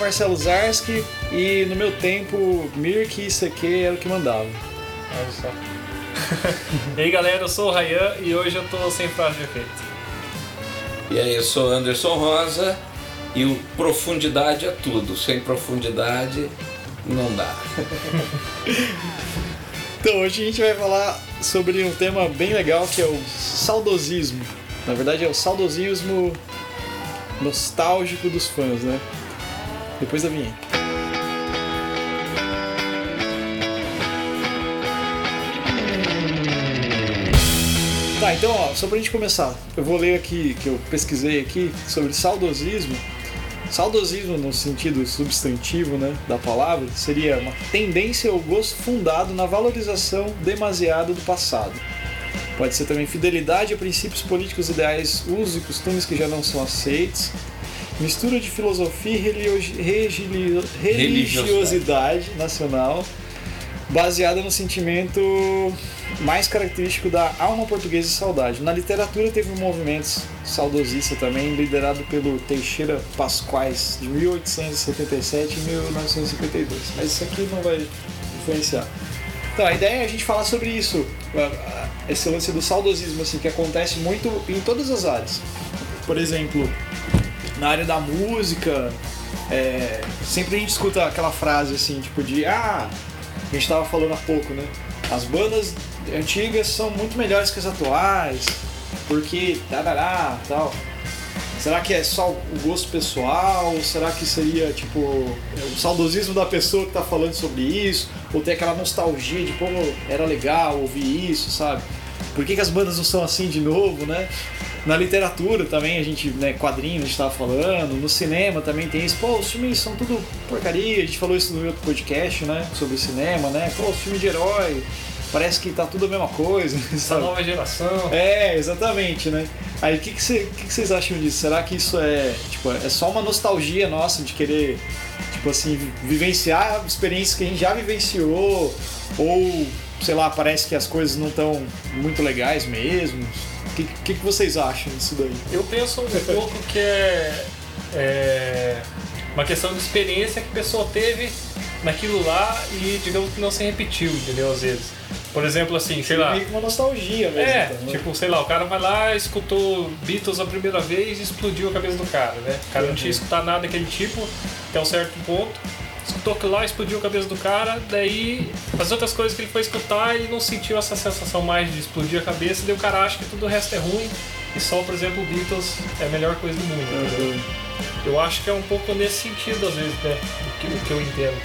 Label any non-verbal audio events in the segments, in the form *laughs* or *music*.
Marcelo Zarski e no meu tempo Mirk e CQ era o que mandava. Olha só. *laughs* e aí galera, eu sou o Rayan e hoje eu tô sem frase de efeito. E aí, eu sou Anderson Rosa e o profundidade é tudo. Sem profundidade não dá. *laughs* Então hoje a gente vai falar sobre um tema bem legal que é o saudosismo. Na verdade é o saudosismo nostálgico dos fãs, né? Depois da vinheta. Tá, então ó, só pra gente começar, eu vou ler aqui, que eu pesquisei aqui, sobre saudosismo. Saudosismo, no sentido substantivo né, da palavra, seria uma tendência ou gosto fundado na valorização demasiada do passado. Pode ser também fidelidade a princípios políticos ideais, usos e costumes que já não são aceitos, mistura de filosofia e religi- regili- religiosidade nacional, baseada no sentimento mais característico da alma portuguesa e saudade. Na literatura teve um movimento saudosista também, liderado pelo Teixeira Pascoais, de 1877 e 1952. Mas isso aqui não vai influenciar. Então, a ideia é a gente falar sobre isso, esse lance do saudosismo, assim, que acontece muito em todas as áreas. Por exemplo, na área da música, é, sempre a gente escuta aquela frase assim, tipo de ah, a gente tava falando há pouco, né? As bandas antigas são muito melhores que as atuais, porque tarará, tal. Será que é só o gosto pessoal? Será que seria tipo o saudosismo da pessoa que tá falando sobre isso? Ou tem aquela nostalgia de como era legal ouvir isso, sabe? Por que, que as bandas não são assim de novo, né? Na literatura também a gente, né, quadrinhos a gente tava falando, no cinema também tem isso. Pô, os filmes são tudo porcaria, a gente falou isso no outro podcast, né? Sobre cinema, né? Pô, os filmes de herói, parece que tá tudo a mesma coisa, *laughs* Essa nova geração. É, exatamente, né? Aí o que, que, cê- que que vocês acham disso? Será que isso é, tipo, é só uma nostalgia nossa de querer, tipo assim, vi- vivenciar experiências que a gente já vivenciou? Ou, sei lá, parece que as coisas não estão muito legais mesmo? O que, que, que vocês acham disso daí? Eu penso um pouco que é, é uma questão de experiência que a pessoa teve naquilo lá e digamos que não se repetiu, entendeu? Às vezes. Por exemplo, assim, sei lá. Meio que uma nostalgia mesmo. É, então, né? tipo, sei lá, o cara vai lá, escutou Beatles a primeira vez e explodiu a cabeça do cara, né? O cara não tinha escutado nada daquele tipo, até um certo ponto. Escutou aquilo lá, explodiu a cabeça do cara, daí as outras coisas que ele foi escutar, ele não sentiu essa sensação mais de explodir a cabeça, daí o cara acha que tudo o resto é ruim e só, por exemplo, Beatles é a melhor coisa do mundo. entendeu? Uhum. Eu acho que é um pouco nesse sentido, às vezes, né? O que, o que eu entendo.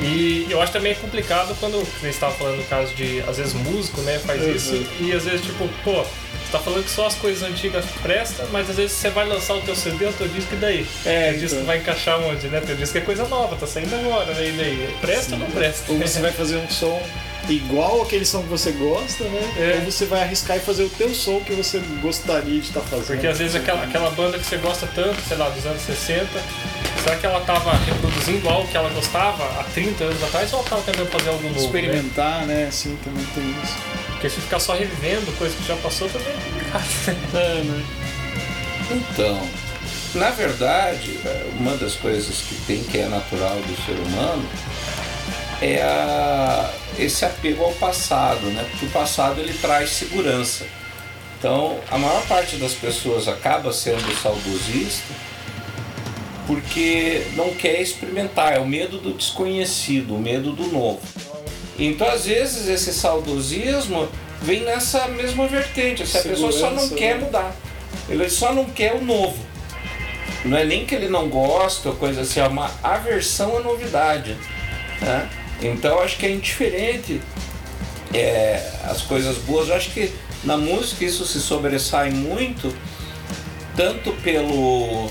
E eu acho também complicado quando você estava falando no caso de, às vezes, músico, né, faz Uhum. isso, e às vezes, tipo, pô, você tá falando que só as coisas antigas prestam, mas às vezes você vai lançar o teu CD, o teu disco, e daí? É, o disco então. vai encaixar onde, né? Teu disco é coisa nova, tá saindo agora, né? E daí? Presta ou não presta? Ou você vai fazer um som igual aquele som que você gosta, né? É. Ou você vai arriscar e fazer o teu som que você gostaria de estar fazendo. Porque às vezes aquela, aquela banda que você gosta tanto, sei lá, dos anos 60, será que ela tava reproduzindo igual o que ela gostava há 30 anos atrás ou ela tava tentando fazer algo novo? né? experimentar, né? Assim, também tem isso. Porque se ficar só revivendo coisa que já passou também é complicado. *laughs* É, né? Então, na verdade, uma das coisas que tem que é natural do ser humano é a- esse apego ao passado, né? Porque o passado ele traz segurança. Então, a maior parte das pessoas acaba sendo saudosista porque não quer experimentar, é o medo do desconhecido, o medo do novo. Então, às vezes, esse saudosismo vem nessa mesma vertente. Se a pessoa só não quer né? mudar, ele só não quer o novo. Não é nem que ele não gosta ou coisa assim, é uma aversão à novidade. Né? Então, acho que é indiferente é, as coisas boas. Eu acho que na música isso se sobressai muito, tanto pelo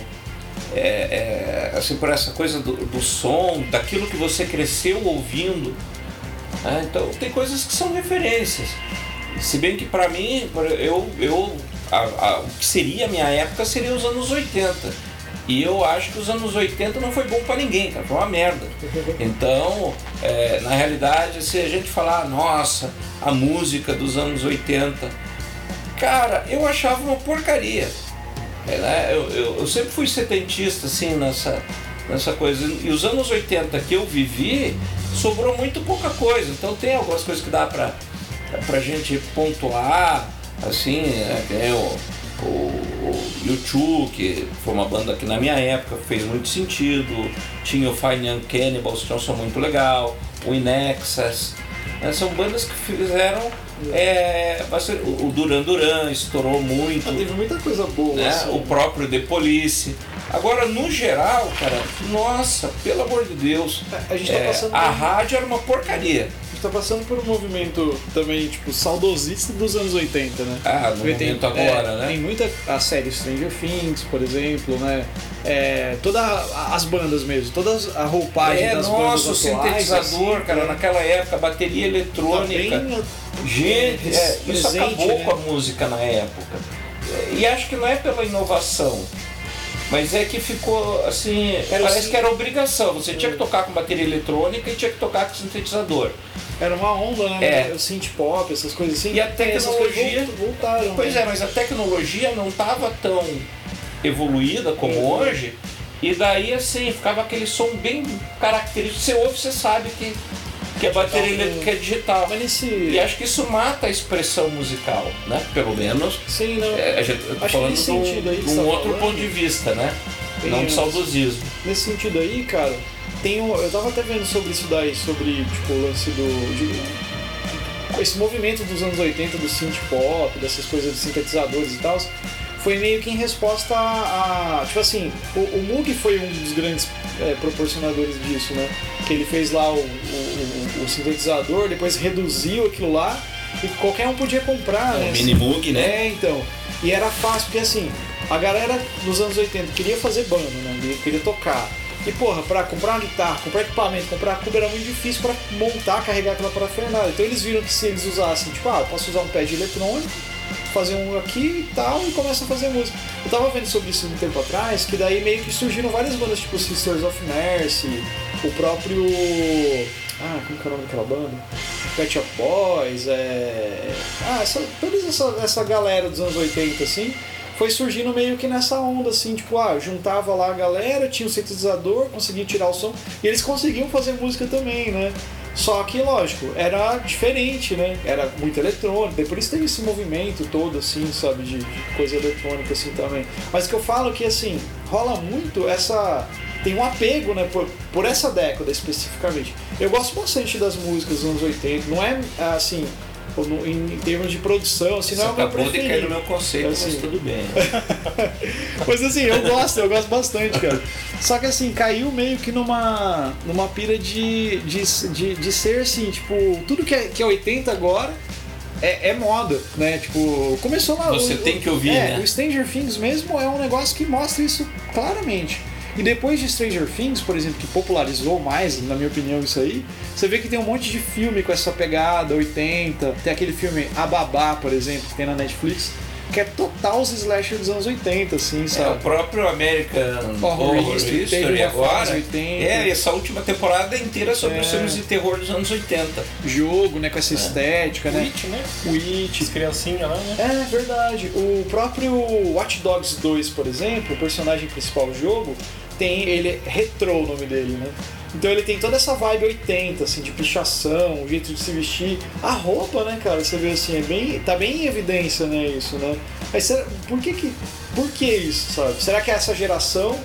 é, é, assim, por essa coisa do, do som, daquilo que você cresceu ouvindo. Né? Então tem coisas que são referências. Se bem que para mim, eu, eu a, a- o que seria a minha época seria os anos 80. E eu acho que os anos 80 não foi bom para ninguém, cara, foi uma merda. Então, é, na realidade, se a gente falar, nossa, a música dos anos 80, cara, eu achava uma porcaria. É, né? eu, eu, eu sempre fui setentista, assim, nessa, nessa coisa. E os anos 80 que eu vivi, sobrou muito pouca coisa. Então tem algumas coisas que dá pra, pra gente pontuar, assim, é, é o, o, YouTube, que foi uma banda que na minha época fez muito sentido, tinha o Fine Young Cannibals, que é um som muito legal, o In Excess, né, são bandas que fizeram é, bastante, o Duran Duran estourou muito. Ah, teve muita coisa boa. Né? assim. O próprio The Police. Agora, no geral, cara, nossa, pelo amor de Deus. A gente tá é, passando a rádio era uma porcaria. A gente tá passando por um movimento também, tipo, saudosista dos anos 80, né? Ah, no Porque tem- momento agora, é, né? Tem muita a série Stranger Things, por exemplo, né? É, todas as bandas mesmo, todas a roupagem É, das nossa, o bandas atuais, sintetizador, assim, cara, né? naquela época, bateria Tá eletrônica. bem, Gente, é, isso presente, acabou né? com a música na época. E acho que não é pela inovação, mas é que ficou assim. Era parece sim- que era obrigação. Você tinha que tocar com bateria eletrônica e tinha que tocar com sintetizador. Era uma onda, né? É. O synth pop, essas coisas assim. E a tecnologia- volt- voltaram. Pois né? é, mas a tecnologia não estava tão evoluída como Uhum. hoje. E daí assim, ficava aquele som bem característico. Você ouve, você sabe que, que a bateria elétrica é digital. Mas nesse. E acho que isso mata a expressão musical, né? Pelo menos. Sim, não. É, a gente, eu tô Acho falando de um, um tá outro falando, ponto de vista, né? tem não de saudosismo. Nesse sentido aí, cara, tem um, eu tava até vendo sobre isso daí, sobre tipo, o lance do. de- esse movimento dos anos 80 do synth pop, dessas coisas de sintetizadores e tal, foi meio que em resposta a. a- tipo assim, o, o Moog foi um dos grandes é, proporcionadores disso, né? Que ele fez lá o, o- o- sintetizador, depois reduziu aquilo lá e qualquer um podia comprar, né? O mini Moog, né? É, então. E era fácil, porque assim, a galera dos anos 80 queria fazer banda, né? Queria tocar. E porra, pra comprar uma guitarra, comprar equipamento, comprar cubo era muito difícil pra montar, carregar aquela parafernália. Então eles viram que se eles usassem, tipo, ah, eu posso usar um pad eletrônico, fazer um aqui e tal, e começam a fazer música. Eu tava vendo sobre isso um tempo atrás, que daí meio que surgiram várias bandas, tipo Sisters of Mercy, o próprio. Ah, como que é o nome daquela banda? Pet Shop Boys, é. Ah, essa, toda essa, essa galera dos anos 80, assim, foi surgindo meio que nessa onda, assim, tipo, ah, juntava lá a galera, tinha o sintetizador, conseguia tirar o som, e eles conseguiam fazer música também, né? Só que, lógico, era diferente, né? Era muito eletrônico, isso teve esse movimento todo, assim, sabe, de, de coisa eletrônica, assim, também. Mas o que eu falo é que, assim, rola muito essa... Tem um apego, né, por, por essa década especificamente. Eu gosto bastante das músicas dos anos 80, não é, assim, em, termos de produção, assim, Você não é o meu acabou de cair no preferido. meu conceito, mas Assim. tudo bem. *laughs* Mas assim, eu gosto, eu gosto bastante, cara. Só que assim, caiu meio que numa, numa pira de, de, de, de ser assim, tipo, tudo que é, que é 80 agora é, é moda, né? Tipo, começou lá. Você o- tem que ouvir, é, né? O Stranger Things mesmo é um negócio que mostra isso claramente. E depois de Stranger Things, por exemplo, que popularizou mais, na minha opinião, isso aí, você vê que tem um monte de filme com essa pegada 80. Tem aquele filme A Babá, por exemplo, que tem na Netflix, que é total os slasher dos anos 80, assim, É, o sabe? próprio American Horror Horror, History, History, teve uma agora. fase 80. É, essa última temporada inteira sobre os É. filmes de terror dos anos 80. Jogo, né, com essa estética, né? Witch, né? Witch. As criancinhas lá, né? É verdade. O próprio Watch Dogs 2, por exemplo, o personagem principal do jogo, tem ele é retrô o nome dele, né? Então ele tem toda essa vibe 80, assim, de pichação, o jeito de se vestir. A roupa, né, cara, você vê assim, é bem. tá bem em evidência, né, isso, né? Mas será, por que que. Por que isso, sabe? Será que é essa geração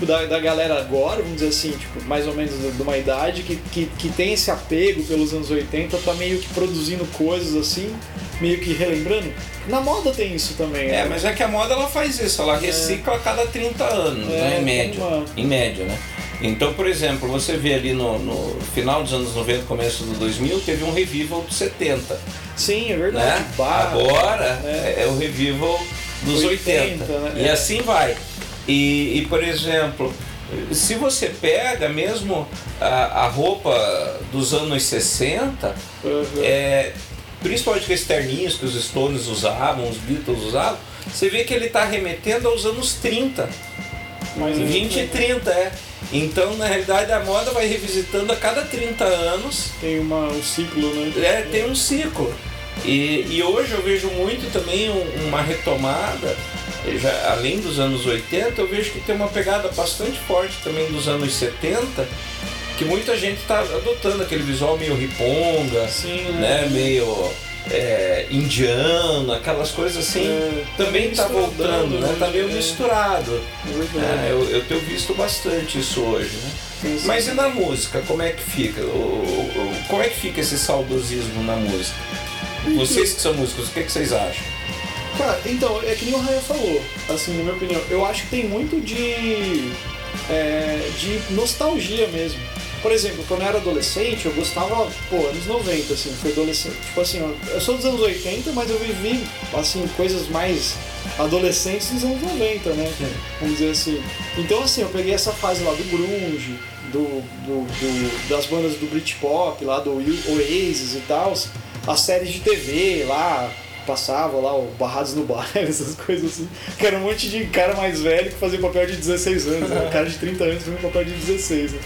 tipo, da, da galera agora, vamos dizer assim, tipo, mais ou menos de uma idade, que, que, que tem esse apego pelos anos 80, tá meio que produzindo coisas assim, meio que relembrando. Na moda tem isso também, É, né? mas é que a moda ela faz isso, ela recicla a cada 30 anos, É, né, em tem média. uma- Em média, né? Então, por exemplo, você vê ali no, no final dos anos 90, começo do 2000, teve um revival dos 70, Sim, é verdade. né? Bar, Agora né? é o revival dos 80, 80, né? e É. assim vai. E, e, por exemplo, se você pega mesmo a, a roupa dos anos 60, Uhum. é, principalmente com esses terninhos que os Stones usavam, os Beatles usavam, você vê que ele está remetendo aos anos 30, Mais ou 20 e menos. 30, é. Então, na realidade, a moda vai revisitando a cada 30 anos, Tem uma, um ciclo, né? é, tem um ciclo. E, e hoje eu vejo muito também um- uma retomada já, além dos anos 80, eu vejo que tem uma pegada bastante forte também dos anos 70, que muita gente está adotando aquele visual meio riponga, Sim, né? Meio é, indiano, aquelas coisas assim. É, também está misturado, voltando, né? Tá meio é. misturado. É. É, eu, eu tenho visto bastante isso hoje, né? Sim, sim. Mas e na música, como é que fica? O- o- o- como é que fica esse saudosismo na música? Vocês que são músicos, o que, que vocês acham? Cara, então, é que nem o Raya falou, assim, na minha opinião, eu acho que tem muito de. é, de nostalgia mesmo. Por exemplo, quando eu era adolescente, eu gostava, pô, anos 90, assim, fui adolescente. Tipo assim, eu- eu sou dos anos 80, mas eu vivi, assim, coisas mais adolescentes dos anos 90, né? Vamos dizer assim. Então, assim, eu peguei essa fase lá do grunge, do, do- do- das bandas do Britpop, lá do Oasis e tal, as séries de TV lá, passava lá o Barrados no Bar, *laughs* essas coisas assim, que era um monte de cara mais velho que fazia papel de 16 anos, né? cara de 30 anos fazia papel de 16, né?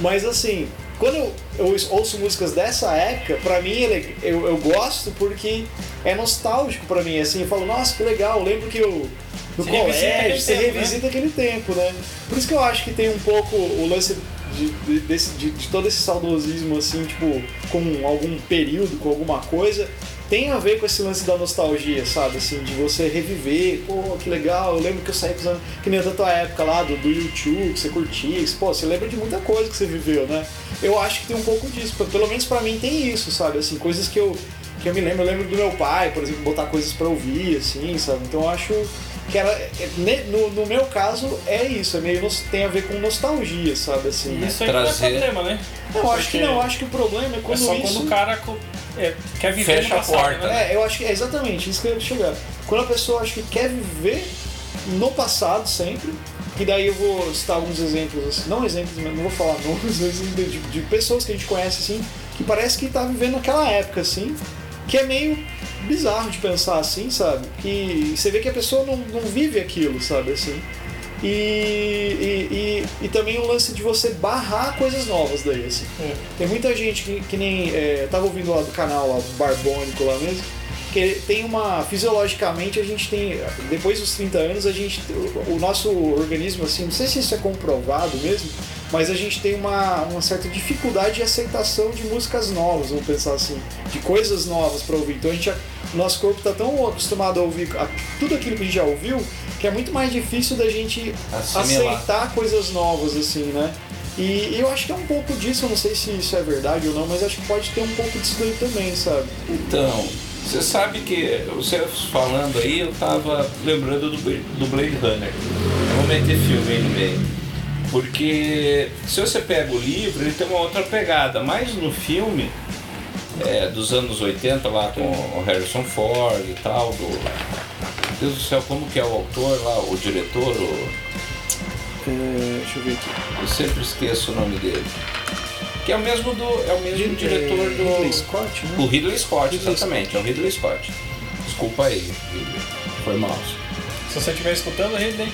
Mas assim, quando eu, eu ouço músicas dessa época, pra mim ele- eu, eu gosto porque é nostálgico pra mim, assim, eu falo, nossa, que legal, eu lembro que eu no Você revisita colégio, aquele você tempo, né? revisita aquele tempo, né? Por isso que eu acho que tem um pouco o lance de, de- desse- de- de todo esse saudosismo, assim, tipo, com algum período, com alguma coisa, tem a ver com esse lance da nostalgia, sabe? Assim, de você reviver, pô, que legal, eu lembro que eu saí com que nem da tua época lá, do, do YouTube, que você curtia, pô, você lembra de muita coisa que você viveu, né? Eu acho que tem um pouco disso, pelo menos pra mim tem isso, sabe? Assim, coisas que eu, que eu me lembro, eu lembro do meu pai, por exemplo, botar coisas pra ouvir, assim, sabe? Então eu acho que ela, é- no, no meu caso, é isso, é meio, tem a ver com nostalgia, sabe? Assim, né? Isso aí não é Trazer- problema, né? Não, eu acho que Porque não, eu acho que o problema é quando é só isso... quando o cara é, quer viver Fecha no a passado, porta, né? É, eu acho que é exatamente isso que eu ia chegar. Quando a pessoa acha que quer viver no passado sempre, que daí eu vou citar alguns exemplos, assim, não exemplos, mas não vou falar *laughs* nomes, mas assim, de, de pessoas que a gente conhece assim, que parece que tá vivendo naquela época assim, que é meio bizarro de pensar assim, sabe? Que você vê que a pessoa não, não vive aquilo, sabe? Assim. E, e, e, e também o lance de você barrar coisas novas daí, assim. É. Tem muita gente que, que nem. É, tava ouvindo lá do canal lá, do Barbônico lá mesmo, que tem uma. Fisiologicamente a gente tem. Depois dos 30 anos, a gente. O, o nosso organismo, assim, não sei se isso é comprovado mesmo, mas a gente tem uma, uma certa dificuldade de aceitação de músicas novas, vamos pensar assim, de coisas novas para ouvir. Então a gente nosso corpo está tão acostumado a ouvir tudo aquilo que a gente já ouviu, que é muito mais difícil da gente Assimilar. aceitar coisas novas, assim, né? E eu acho que é um pouco disso, eu não sei se isso é verdade ou não, mas acho que pode ter um pouco disso daí também, sabe? Então, você sabe que você falando aí, eu tava lembrando do, do Blade Runner. Eu vou meter filme aí no meio. Porque se você pega o livro, ele tem uma outra pegada, mas no filme é, dos anos 80 lá com o Harrison Ford e tal, do. Deus do céu, como que é o autor lá, o diretor, o, É, deixa eu ver aqui. eu sempre esqueço o nome dele. Que é o mesmo do. É o mesmo diretor É, do. Ridley Scott, né? O Ridley Scott, Ridley exatamente, é o Ridley Scott. Desculpa aí, Ridley. Foi mal. Se você estiver escutando, Ridley,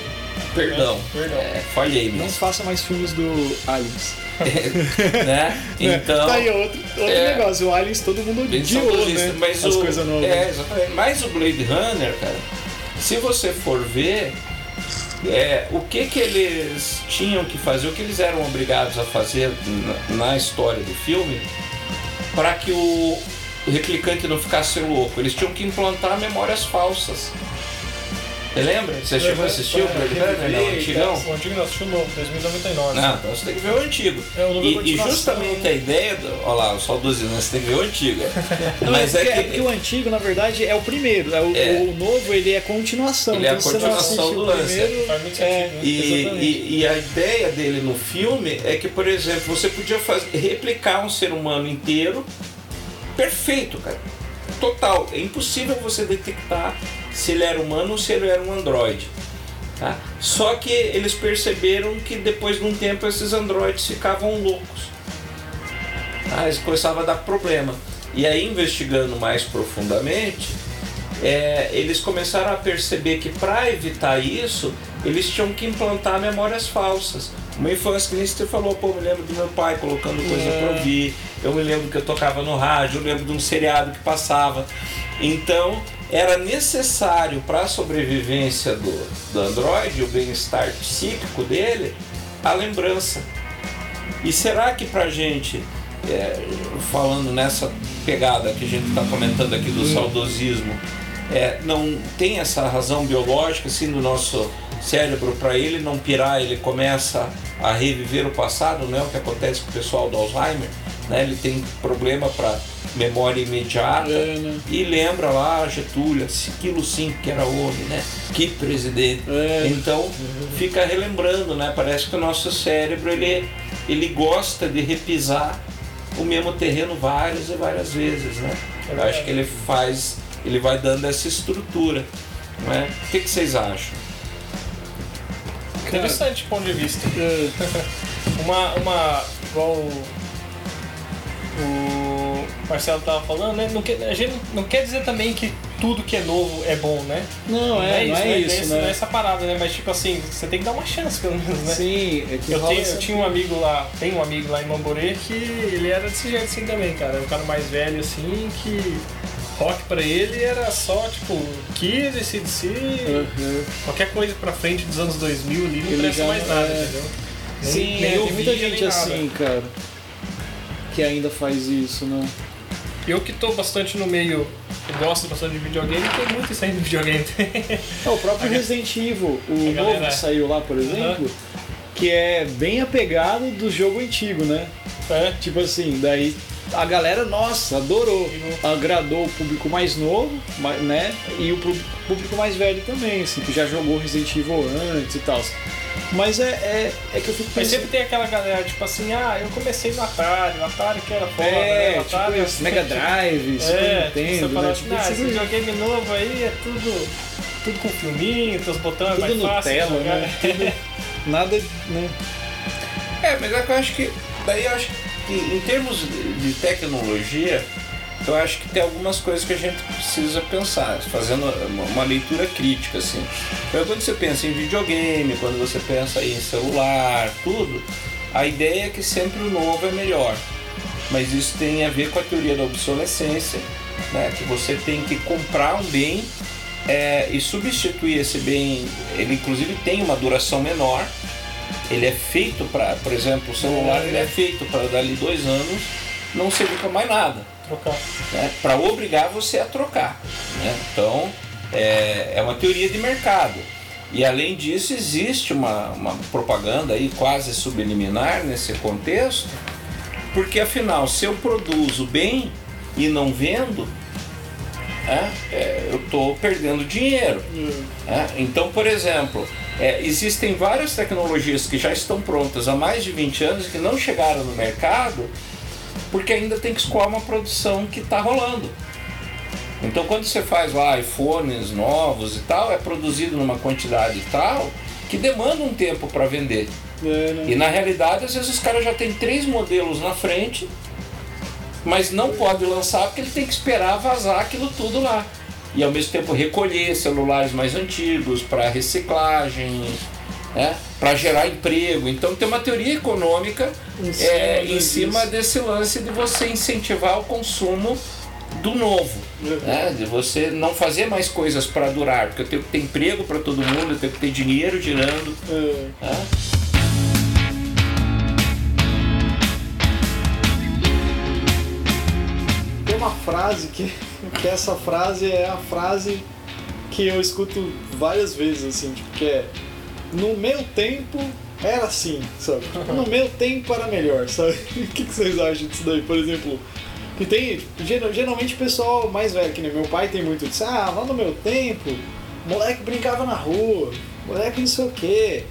Perdão. Perdão. É, falhei Não mesmo. faça mais filmes do Aliens. *laughs* né? Então. Tá aí outro, outro é, negócio, o Aliens todo mundo odiou, né? mas As o, coisas novas. É, exatamente. Mas o Blade Runner, cara, se você for ver, é, o que que eles tinham que fazer, o que eles eram obrigados a fazer na, na história do filme, para que o, o replicante não ficasse louco, eles tinham que implantar memórias falsas. Você lembra? Você chegou a assistir o Blade Runner? Não, antigão? O antigo não, assistiu o novo, 2099. Não, então você tem que ver o antigo. É, o novo é E, e justamente a ideia, do, olha lá, o saudosismo, você tem que ver o antigo. *laughs* Não, Mas é, é porque, é que porque o antigo, na verdade, é o primeiro. É o, É. o novo, ele é continuação. Ele é a então, continuação assistiu do o lance. primeiro, é, né? E, e- e a ideia dele no filme é que, por exemplo, você podia fazer, replicar um ser humano inteiro perfeito, cara. Total. É impossível você detectar se ele era humano ou se ele era um androide. Tá? Só que eles perceberam que depois de um tempo esses androides ficavam loucos. Tá? Eles começavam a dar problema. E aí, investigando mais profundamente, é, eles começaram a perceber que para evitar isso, eles tinham que implantar memórias falsas. Uma infância que nem você falou, pô, eu me lembro do meu pai colocando coisa É. para ouvir, eu me lembro que eu tocava no rádio, eu lembro de um seriado que passava. Então, era necessário para a sobrevivência do, do Android, o bem-estar psíquico dele, a lembrança. E será que para gente, é, falando nessa pegada que a gente está comentando aqui do saudosismo, é, não tem essa razão biológica assim do nosso cérebro para ele não pirar, ele começa a reviver o passado, não é o que acontece com o pessoal do Alzheimer, né? Ele tem problema para memória imediata É, né? e lembra lá Getúlio, aquilo sim que era homem, né? Que presidente. É. Então fica relembrando, né? Parece que o nosso cérebro ele, ele gosta de repisar o mesmo terreno várias e várias vezes, né? Eu acho que ele faz, ele vai dando essa estrutura, não é? O que, que vocês acham? Interessante ponto de vista. É, *laughs* Uma, uma igual o, o Marcelo tava falando, né? Não quer, a gente não quer dizer também que tudo que é novo é bom, né? Não, é, não é isso, esse- né? não é essa parada, né? Mas tipo assim, você tem que dar uma chance pelo menos, né? Sim, é que Eu, tenho, eu tinha um amigo lá, tem um amigo lá em Mamborê que ele era desse jeito assim também, cara. Um cara mais velho assim, que rock pra ele era só tipo Kiss, CDC, Uhum. qualquer coisa pra frente dos anos 2000 ali não já mais não nada, é- entendeu? Nem- Sim, nem é, tem muita gente assim, cara, que ainda faz isso, né? Eu que tô bastante no meio, gosto bastante de videogame, tem muito isso aí no videogame. *laughs* É, o próprio Resident Evil, o A galera- novo que saiu lá, por exemplo, que é bem apegado do jogo antigo, né? é. Tipo assim, daí a galera, nossa, adorou. Agradou o público mais novo, né? E o público mais velho também, assim, que já jogou Resident Evil antes e tal. Mas é, é, é que eu fico Mas pensando. sempre tem aquela galera, tipo assim, ah, eu comecei no Atari, o Atari que era foda, né? É, O tipo Atari isso, Mega Drive, Super É, tipo, Nintendo, você fala né? assim, Tipo, ah, esse videogame novo aí é tudo, tudo com filminho, teus botões tudo mais fácil Nutella, jogar. né? *laughs* Tudo, nada, né? É, mas é que eu acho que. Daí eu acho que em termos de de tecnologia, eu acho que tem algumas coisas que a gente precisa pensar, fazendo uma, leitura crítica, assim. Então, quando você pensa em videogame, quando você pensa em celular, tudo, a ideia é que sempre o novo é melhor. Mas isso tem a ver com a teoria da obsolescência, né? que você tem que comprar um bem é, e substituir esse bem. Ele inclusive tem uma duração menor, ele é feito para, por exemplo, o celular ele é feito para dali dois anos não servir para mais nada, Trocar. né? para obrigar você a trocar. Né? Então é, é uma teoria de mercado. E além disso existe uma, uma propaganda aí quase subliminar nesse contexto, porque afinal se eu produzo bem e não vendo, né, é, eu estou perdendo dinheiro. né? Então, por exemplo, é, existem várias tecnologias que já estão prontas há mais de 20 anos que não chegaram no mercado porque ainda tem que escoar uma produção que está rolando. Então, quando você faz lá iPhones novos e tal, é produzido numa quantidade tal que demanda um tempo para vender. É, né? E na realidade, às vezes os caras já têm três modelos na frente, mas não pode lançar porque ele tem que esperar vazar aquilo tudo lá. E ao mesmo tempo recolher celulares mais antigos para reciclagem, né? para gerar emprego. Então tem uma teoria econômica Em cima é, em cima desse lance de você incentivar o consumo do novo. Né? De você não fazer mais coisas para durar, porque eu tenho que ter emprego para todo mundo, eu tenho que ter dinheiro girando. É. né? Tem uma frase que, que essa frase é a frase que eu escuto várias vezes, assim, tipo, que é no meu tempo era assim, sabe? No meu tempo era melhor, sabe? *laughs* O que, que vocês acham disso daí? Por exemplo, que tem, geral- geralmente o pessoal mais velho, que nem meu pai tem muito disso, ah, lá no meu tempo, moleque brincava na rua, moleque não sei o quê.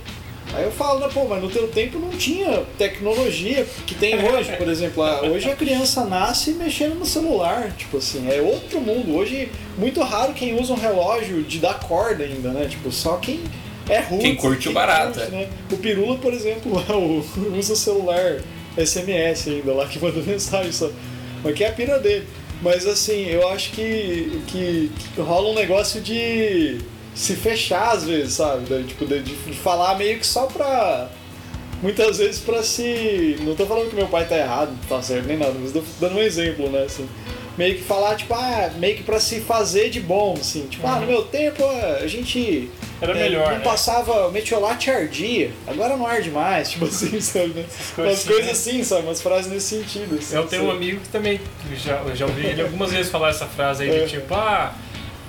Aí eu falo, né, pô, mas no teu tempo não tinha tecnologia que tem hoje, por exemplo. Ah, Hoje a criança nasce mexendo no celular, tipo assim, é outro mundo. Hoje, muito raro quem usa um relógio de dar corda ainda, né? Tipo, só quem é ruim. Quem curte o barato, é. né? O Pirula, por exemplo, *laughs* usa o celular SMS ainda lá, que manda *laughs* mensagem só. Mas que é a pira dele. Mas assim, eu acho que, que, que rola um negócio de se fechar às vezes, sabe? Da- tipo, de, de falar meio que só pra. Muitas vezes pra se. Não tô falando que meu pai tá errado, tá certo, nem nada, mas tô dando um exemplo, né? Assim. meio que falar, tipo, ah, meio que pra se fazer de bom, assim. Tipo, ah, no meu tempo a gente Era é, melhor, não né? passava metiolate ardia, agora não arde mais, *laughs* tipo assim, sabe? né? coisas Umas assim, coisas né? assim, sabe? Umas frases nesse sentido. Assim, Eu tenho um sabe? amigo que também, já, eu já ouvi ele algumas vezes falar essa frase aí, É. de tipo, ah,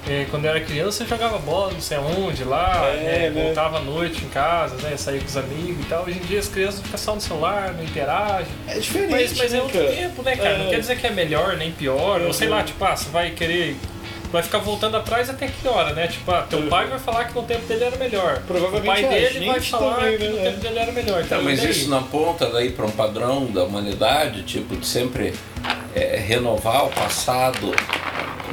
é, quando eu era criança eu jogava bola não sei aonde lá, É, é, né? voltava à noite em casa, né, saía com os amigos e tal. Hoje em dia as crianças ficam só no celular, não interagem. É diferente, Mas, mas é né, outro tempo, né, cara? Não É. quer dizer que é melhor nem pior, ou sei Uhum. lá, tipo, ah, você vai querer. Vai ficar voltando atrás até que hora, né? Tipo, ah, teu pai vai falar que no tempo dele era melhor. Provavelmente o pai a dele vai falar também, que no né? tempo dele era melhor. Então, Tá, mas e daí? isso não aponta daí para um padrão da humanidade, tipo, de sempre é, renovar o passado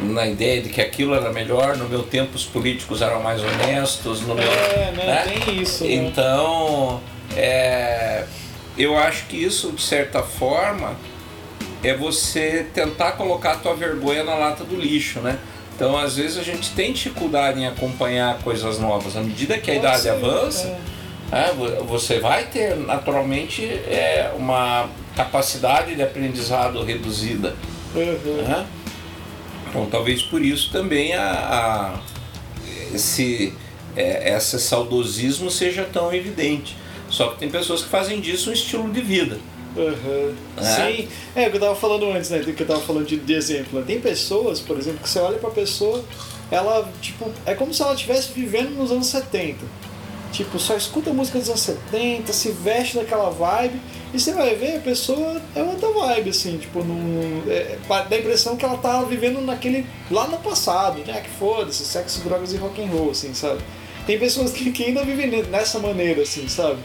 na ideia de que aquilo era melhor, no meu tempo os políticos eram mais honestos, no meu. É, né? Tem isso, né? Então, é, eu acho que isso, de certa forma, é você tentar colocar a tua vergonha na lata do lixo, né? Então, às vezes, a gente tem dificuldade em acompanhar coisas novas. À medida que a idade avança, é. é, vo- você vai ter naturalmente é, uma capacidade de aprendizado reduzida. Uhum. né? Então talvez por isso também a, a- esse, é, esse saudosismo seja tão evidente. Só que tem pessoas que fazem disso um estilo de vida. Uhum. Sim, é o que eu tava falando antes, né? Que eu tava falando de, de exemplo. né? Tem pessoas, por exemplo, que você olha pra pessoa, ela, tipo, é como se ela estivesse vivendo nos anos 70. Tipo, só escuta música dos anos 70, se veste daquela vibe, e você vai ver, a pessoa é outra vibe, assim, tipo, não, é, dá a impressão que ela tá vivendo naquele. lá no passado, né? Que foda-se, sexo, drogas e rock and roll, assim, sabe? Tem pessoas que, que ainda vivem ne- nessa maneira, assim, sabe?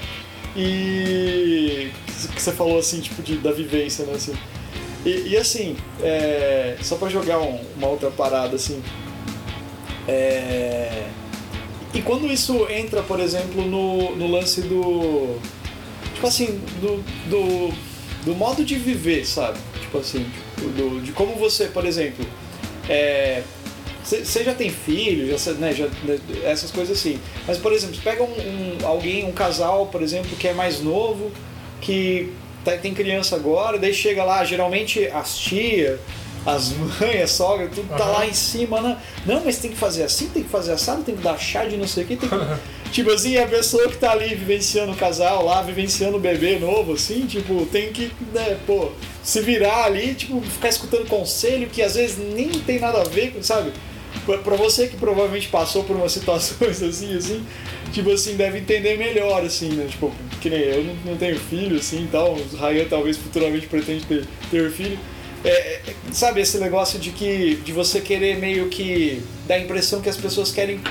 E que você falou assim, tipo, de, da vivência, né? Assim. E, e assim, é, só pra jogar um- uma outra parada assim. é, e quando isso entra, por exemplo, no, no lance do. Tipo assim, do, do, do modo de viver, sabe? Tipo assim, do, de como você, por exemplo. É, você já tem filho, já, né, já, né, essas coisas assim. Mas, por exemplo, você pega um, um- alguém, um casal, por exemplo, que é mais novo, que tá- tem criança agora, daí chega lá, geralmente as tias, as *laughs* mães, a sogra, tudo tá Aham. lá em cima, né? Não, mas tem que fazer assim, tem que fazer assado, tem que dar chá de não sei o que, tem que... *laughs* Tipo assim, a pessoa que tá ali vivenciando o casal lá, vivenciando o bebê novo, assim, tipo, tem que, né, pô, se virar ali, tipo, ficar escutando conselho que às vezes nem tem nada a ver com, sabe? Pra você que provavelmente passou por umas *laughs* situações assim, assim, tipo assim, deve entender melhor, assim, né? Tipo, que nem eu não, não tenho filho, assim, tal, o Ryan talvez futuramente pretende ter, ter filho. É, é, sabe esse negócio de que de você querer meio que dar a impressão que as pessoas querem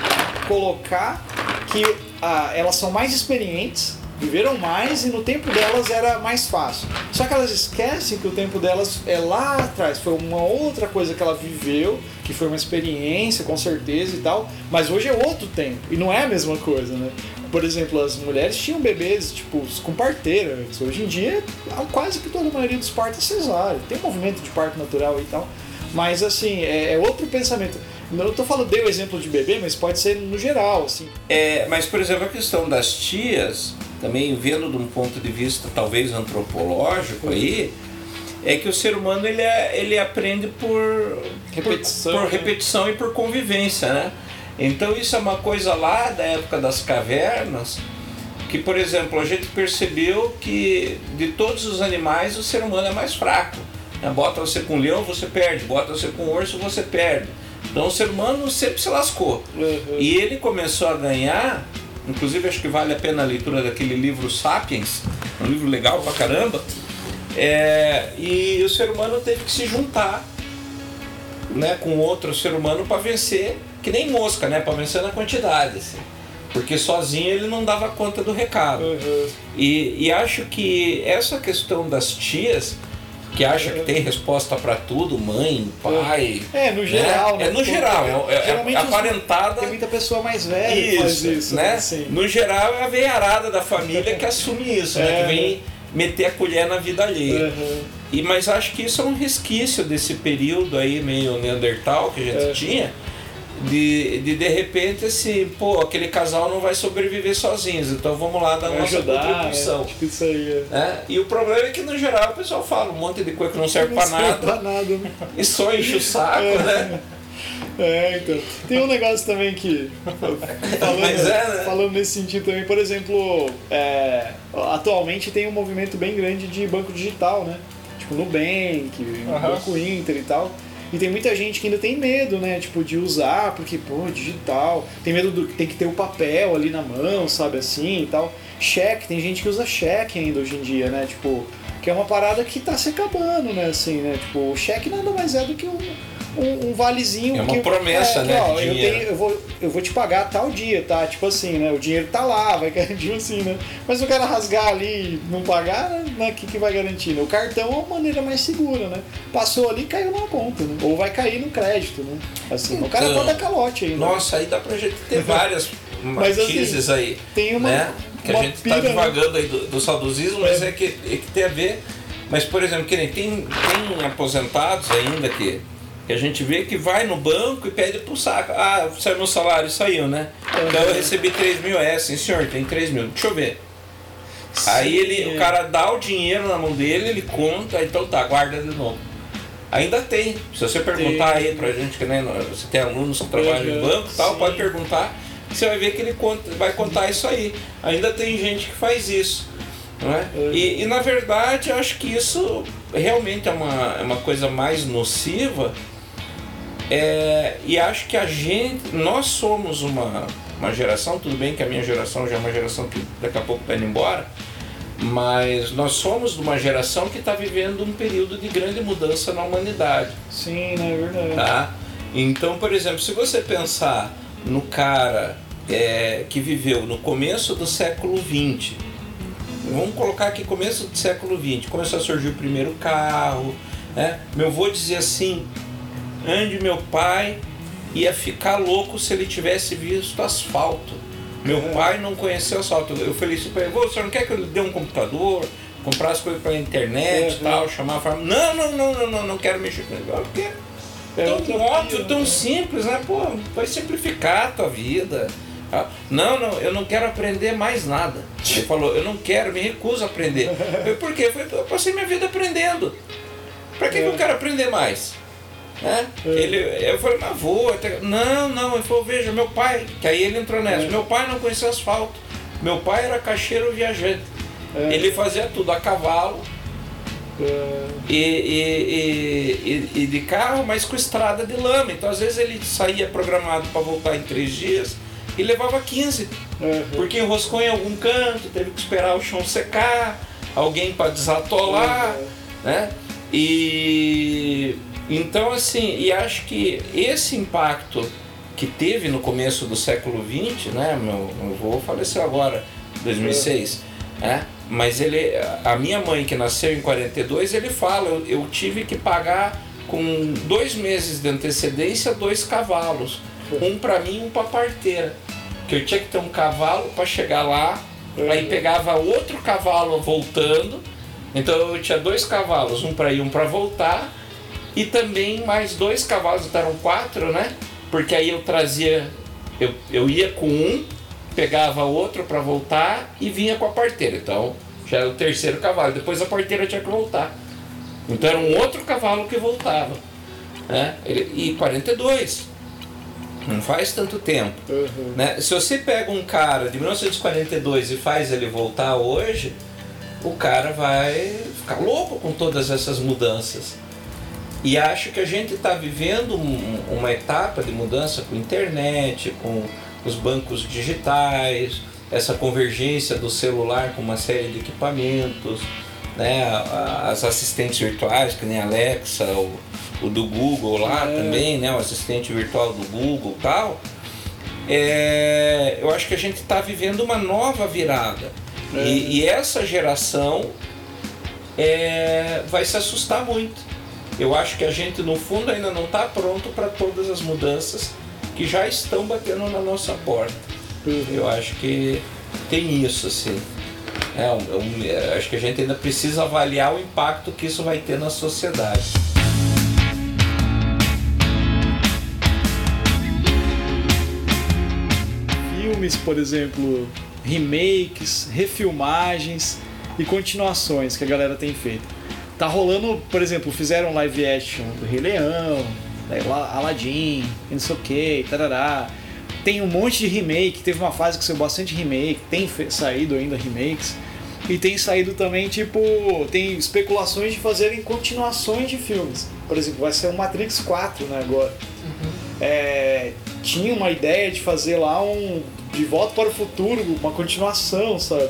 colocar que ah, elas são mais experientes, viveram mais e no tempo delas era mais fácil. Só que elas esquecem que o tempo delas é lá atrás, foi uma outra coisa que ela viveu, que foi uma experiência com certeza e tal, mas hoje é outro tempo e não é a mesma coisa, né? Por exemplo, as mulheres tinham bebês tipo com parteira. Hoje em dia, quase que toda a maioria dos partos é cesárea. Tem um movimento de parto natural e tal, mas assim, é, é outro pensamento. Eu tô falando, dei o exemplo de bebê, mas pode ser no geral, assim. É, mas, por exemplo, a questão das tias, também vendo de um ponto de vista talvez antropológico aí, é que o ser humano ele, é- ele aprende por Repetição, por, por né? repetição e por convivência, né? Então isso é uma coisa lá da época das cavernas, que por exemplo a gente percebeu que de todos os animais o ser humano é mais fraco. né? Bota você com um leão, você perde. Bota você com um urso, você perde. Então o ser humano sempre se lascou. Uhum. E ele começou a ganhar, inclusive acho que vale a pena a leitura daquele livro Sapiens, um livro legal pra caramba. É, e o ser humano teve que se juntar né, com outro ser humano para vencer, que nem mosca, né, para vencer na quantidade. assim. Porque sozinho ele não dava conta do recado. Uhum. E, e acho que essa questão das tias, que acha que tem resposta para tudo, mãe, pai. É, no geral, né? É no geral, é, é, Geralmente é os- aparentada. Tem muita pessoa mais velha que faz Isso, isso, né? Assim. No geral é a veiarada da família que assume isso, né? É, Que vem meter a colher na vida alheia. Uhum. E, mas acho que isso é um resquício desse período aí meio Neandertal que a gente É. tinha, de, de de repente assim, pô, aquele casal não vai sobreviver sozinhos, então vamos lá dar Vai nossa ajudar, contribuição. é, tipo isso aí. É. né? E o problema é que no geral o pessoal fala um monte de coisa que não serve serve nada pra nada, né? e só enche o saco, É. né? É, então. Tem um negócio também que. Falando, é, né? falando nesse sentido também, por exemplo, é, atualmente tem um movimento bem grande de banco digital, né? Tipo Nubank, Aham. Banco Inter e tal. E tem muita gente que ainda tem medo, né? Tipo, de usar, porque, pô, digital. Tem medo do tem que ter o papel ali na mão, sabe assim e tal. Cheque, tem gente que usa cheque ainda hoje em dia, né? Tipo, que é uma parada que tá se acabando, né? Assim, né? Tipo, o cheque nada mais é do que um, um, um valezinho. É uma que, promessa, que, né, ó, eu, tenho, eu, vou, eu vou te pagar tal dia, tá? Tipo assim, né? O dinheiro tá lá, vai *laughs* garantir assim, né? Mas o cara rasgar ali e não pagar, né? O que, que vai garantir? Né? O cartão é uma maneira mais segura, né? Passou ali, caiu na conta, né? Ou vai cair no crédito, né? Assim, o cara Então, pode dar calote ainda. Nossa, aí dá pra gente ter várias *laughs* Mas, assim, aí. tem uma- né? Que uma a gente tá né? divagando aí do, do saudosismo, mas é que, é que tem a ver. Mas, por exemplo, que nem tem, tem aposentados ainda que, que a gente vê que vai no banco e pede pro saco. Ah, saiu meu salário, saiu, né? Então eu recebi 3 mil, é, sim senhor, tem 3 mil. Deixa eu ver. Aí ele, o cara dá o dinheiro na mão dele, ele conta, então tá, guarda de novo. Ainda tem. Se você perguntar Tem. aí pra gente, que nem você tem alunos que trabalham em Uhum, banco e tal, sim. pode perguntar, você vai ver que ele conta, vai contar isso aí. Ainda tem gente que faz isso. Não é? Uhum. E, e, na verdade eu acho que isso realmente é uma, é uma coisa mais nociva. É, e acho que a gente, nós somos uma, uma geração, tudo bem que a minha geração já é uma geração que daqui a pouco está indo embora, mas nós somos de uma geração que está vivendo um período de grande mudança na humanidade. Sim, né? É verdade. Tá? Então, por exemplo, se você pensar no cara é, que viveu no começo do século XX, vamos colocar aqui começo do século XX, começou a surgir o primeiro carro, né? Meu avô dizia assim, onde meu pai ia ficar louco se ele tivesse visto asfalto. Meu pai não conheceu asfalto. Eu falei isso para ele, "Vô, o senhor não quer que eu lhe dê um computador, comprar as coisas pela internet e Uhum. tal, chamar a farmácia? Não, não, não, não, não, não quero mexer com isso. Porque É tão óbvio, pira, tão né? simples, né? Pô, vai simplificar a tua vida. Ah, Não, não, eu não quero aprender mais nada. Ele falou, eu não quero, me recuso a aprender. *laughs* Eu por quê? Eu, falei, eu passei minha vida aprendendo. Pra que, que eu É. quero aprender mais? Né? É. Ele, eu falei, mas vou. até- Não, não, ele falou, veja, meu pai, que aí ele entrou nessa, É. meu pai não conhecia asfalto. Meu pai era caixeiro viajante. É. Ele fazia tudo a cavalo, É, e, e- e- e- de carro, mas com estrada de lama. Então, às vezes, ele saía programado para voltar em três dias e levava 15, é, porque enroscou em algum canto, teve que esperar o chão secar, alguém para desatolar, né? E então, assim, e acho que esse impacto que teve no começo do século XX, né? Meu, meu avô faleceu agora, 2006, né? Mas ele, a minha mãe que nasceu em 42, ele fala, eu, eu tive que pagar com dois meses de antecedência dois cavalos, um para mim e um para parteira, que eu tinha que ter um cavalo para chegar lá, aí pegava outro cavalo voltando, então eu tinha dois cavalos, um para ir, um para voltar, e também mais dois cavalos, então eram quatro, né? Porque aí eu trazia, eu, eu ia com um, pegava outro para voltar e vinha com a parteira. Então já era o terceiro cavalo. Depois a parteira tinha que voltar. Então era um outro cavalo que voltava. Né? E 42. Não faz tanto tempo. Uhum. Né? Se você pega um cara de 1942 e faz ele voltar hoje, o cara vai ficar louco com todas essas mudanças. E acho que a gente está vivendo um- uma etapa de mudança com a internet, com os bancos digitais, essa convergência do celular com uma série de equipamentos, né? as assistentes virtuais, que nem a Alexa, o, o do Google lá É. também, né? o assistente virtual do Google e tal. É, eu acho que a gente está vivendo uma nova virada. É. E, e essa geração é, vai se assustar muito. Eu acho que a gente, no fundo, ainda não está pronto para todas as mudanças que já estão batendo na nossa porta. Uhum. Eu acho que tem isso, assim. É, um- um- é, acho que a gente ainda precisa avaliar o impacto que isso vai ter na sociedade. filmes, por exemplo, remakes, refilmagens e continuações que a galera tem feito. Tá rolando, por exemplo, fizeram live action do Rei Leão, né, Aladdin, não sei o que, tarará. Tem um monte de remake, teve uma fase que saiu bastante remake, tem saído ainda remakes. E tem saído também, tipo, tem especulações de fazerem continuações de filmes. Por exemplo, vai ser o Matrix 4, né, agora. Uhum. É, tinha uma ideia de fazer lá um De Volta para o Futuro, uma continuação, sabe?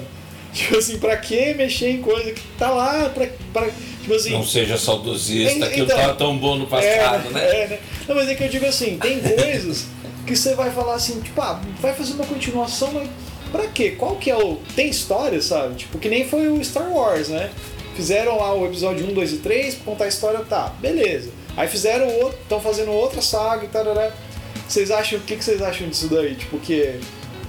*laughs* Tipo assim, pra que mexer em coisa que tá lá pra. pra tipo assim, não seja saudosista, é, aquilo então, tava tão bom no passado, é, né? É, né? Não, mas é que eu digo assim, tem *laughs* coisas que você vai falar assim, tipo, ah, vai fazer uma continuação, mas pra quê? Qual que é o. Tem história, sabe? Tipo, que nem foi o Star Wars, né? Fizeram lá o episódio 1, 2 e 3, pra contar a história, tá, beleza. Aí fizeram outro, estão fazendo outra saga e tal. Vocês acham, o que, que vocês acham disso daí? Tipo, que,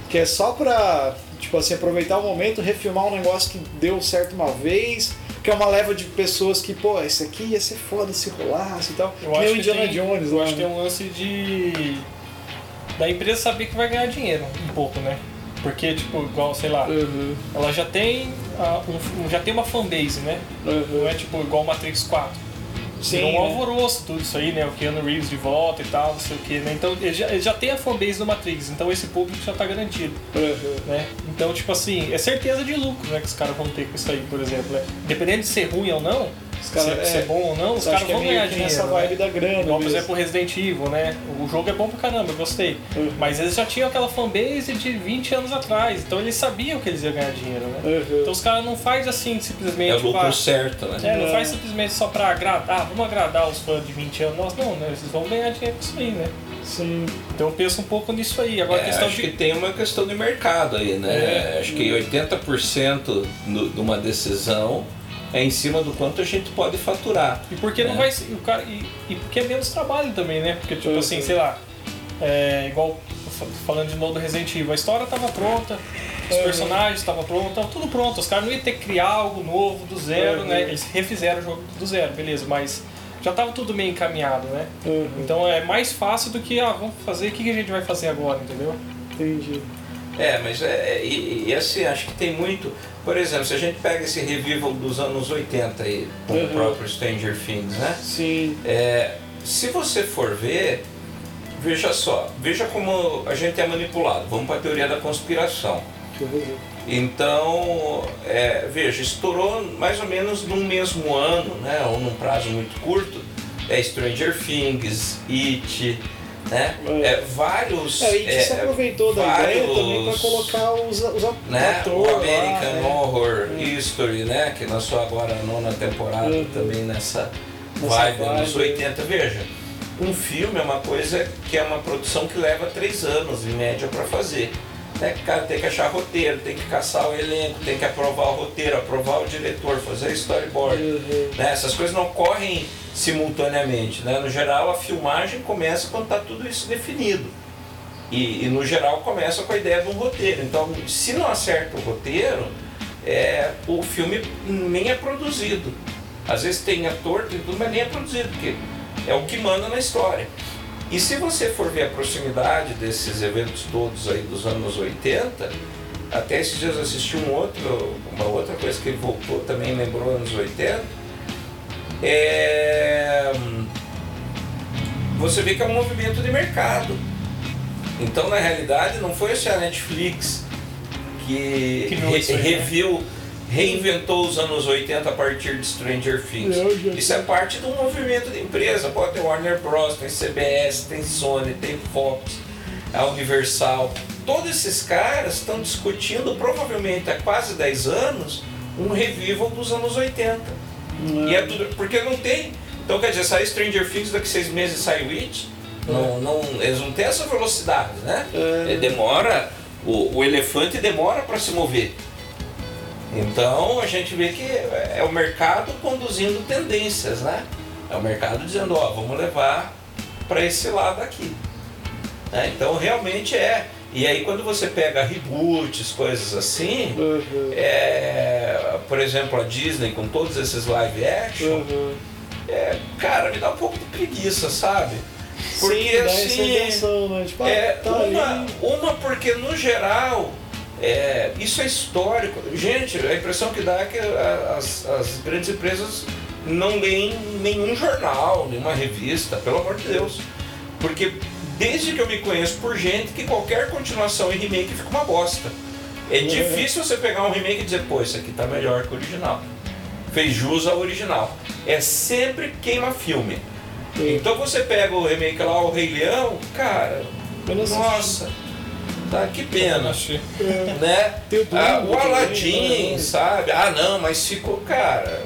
que é só pra Tipo assim, aproveitar o momento, refilmar um negócio que deu certo uma vez, que é uma leva de pessoas que, pô, esse aqui ia ser foda se rolasse e tal. Eu que nem o Indiana tem, Jones eu lá. acho que né? tem um lance de. da empresa saber que vai ganhar dinheiro, um pouco, né? Porque, tipo, igual, sei lá, uhum. ela já tem, uh, um, já tem uma fanbase, né? Uhum. Não é tipo igual Matrix 4 Sim, um né? alvoroço tudo isso aí, né? O Keanu Reeves de volta e tal, não sei o que, né? Então ele já, ele já tem a fanbase do Matrix, então esse público já tá garantido. Uhum. Né? Então, tipo assim, é certeza de lucro né, que os caras vão ter com isso aí, por exemplo. Né? Dependendo de ser ruim ou não, cara, se, é, é, bom ou não, os caras vão é ganhar dinheiro. Essa vibe né? da grana. Igual, por exemplo, o Resident Evil, né? O jogo é bom pra caramba, eu gostei. Uhum. Mas eles já tinham aquela fanbase de 20 anos atrás, então eles sabiam que eles iam ganhar dinheiro, né? Uhum. Então os caras não fazem assim simplesmente. É o lucro certo, né? É, não é. faz simplesmente só pra agradar, ah, vamos agradar os fãs de 20 anos. Nossa, não, né? Eles vão ganhar dinheiro com isso aí, né? Sim. Então eu penso um pouco nisso aí. Agora, é, questão acho de... que tem uma questão de mercado aí, né? É. Acho que 80% de uma decisão é em cima do quanto a gente pode faturar. E porque não né? vai o cara e, e, porque é menos trabalho também, né? Porque tipo assim, sei lá, é, igual falando de novo do Resident Evil, a história estava pronta, os uhum. personagens estavam prontos, tava tudo pronto. Os caras não iam ter que criar algo novo do zero, uhum. né? Eles refizeram o jogo do zero, beleza, mas já estava tudo meio encaminhado, né? Uhum. Então é mais fácil do que, ah, vamos fazer, o que a gente vai fazer agora, entendeu? Entendi. É, mas é, é e, e assim, acho que tem muito. Por exemplo, se a gente pega esse revival dos anos 80 aí, com uhum. o próprio Stranger Things, né? Sim. É, se você for ver, veja só, veja como a gente é manipulado. Vamos para a teoria da conspiração. Então, é, veja, estourou mais ou menos num mesmo ano, né, ou num prazo muito curto, é Stranger Things, It, né? É. é vários. É, e se aproveitou da vários, ideia também para colocar os, os né? atores. O American lá, né? Horror é. History, né? Que lançou agora a nona temporada uhum. também nessa, nessa vibe, vibe anos 80. Veja, um filme é uma coisa que é uma produção que leva três anos em média para fazer. Né? Cara, tem que achar roteiro, tem que caçar o elenco, tem que aprovar o roteiro, aprovar o diretor, fazer storyboard. Uhum. Né? Essas coisas não correm simultaneamente. Né? No geral, a filmagem começa quando está tudo isso definido. E, e, no geral começa com a ideia de um roteiro. Então, se não acerta o roteiro, é, o filme nem é produzido. Às vezes tem ator, tem tudo, mas nem é produzido, porque é o que manda na história. E se você for ver a proximidade desses eventos todos aí dos anos 80, até esses dias eu assisti um outro, uma outra coisa que ele voltou também lembrou anos 80, é, você vê que é um movimento de mercado. Então, na realidade, não foi a Netflix que, que re, reviu, reinventou os anos 80 a partir de Stranger Things. Isso é parte de um movimento de empresa. Pode ter Warner Bros., tem CBS, tem Sony, tem Fox, a Universal. Todos esses caras estão discutindo, provavelmente há quase 10 anos, um revival dos anos 80. Não. E é tudo. Porque não tem. Então quer dizer, sai Stranger Things daqui seis meses sai Witch. Não, não, eles não têm essa velocidade, né? É. Demora. O, o elefante demora para se mover. Então a gente vê que é o mercado conduzindo tendências, né? É o mercado dizendo, ó, vamos levar para esse lado aqui. É, então realmente é. E aí quando você pega reboots, coisas assim, uhum. é, por exemplo a Disney com todos esses live action, uhum. é, cara, me dá um pouco de preguiça, sabe? Porque Sim, assim. intenção, né? Tipo, É, ah, tá uma, uma porque no geral é, isso é histórico. Gente, a impressão que dá é que as, as grandes empresas não leem nenhum jornal, nenhuma revista, pelo amor de Deus. Porque desde que eu me conheço por gente que qualquer continuação e remake fica uma bosta. É Uhum. difícil você pegar um remake e dizer, pô, isso aqui tá melhor que o original. Fez jus ao original. É sempre queima filme. Sim. Então você pega o remake lá, o Rei Leão, cara, nossa, tá, que pena, Achei. né? Ah, o Aladdin, né? sabe? Ah, não, mas ficou, cara.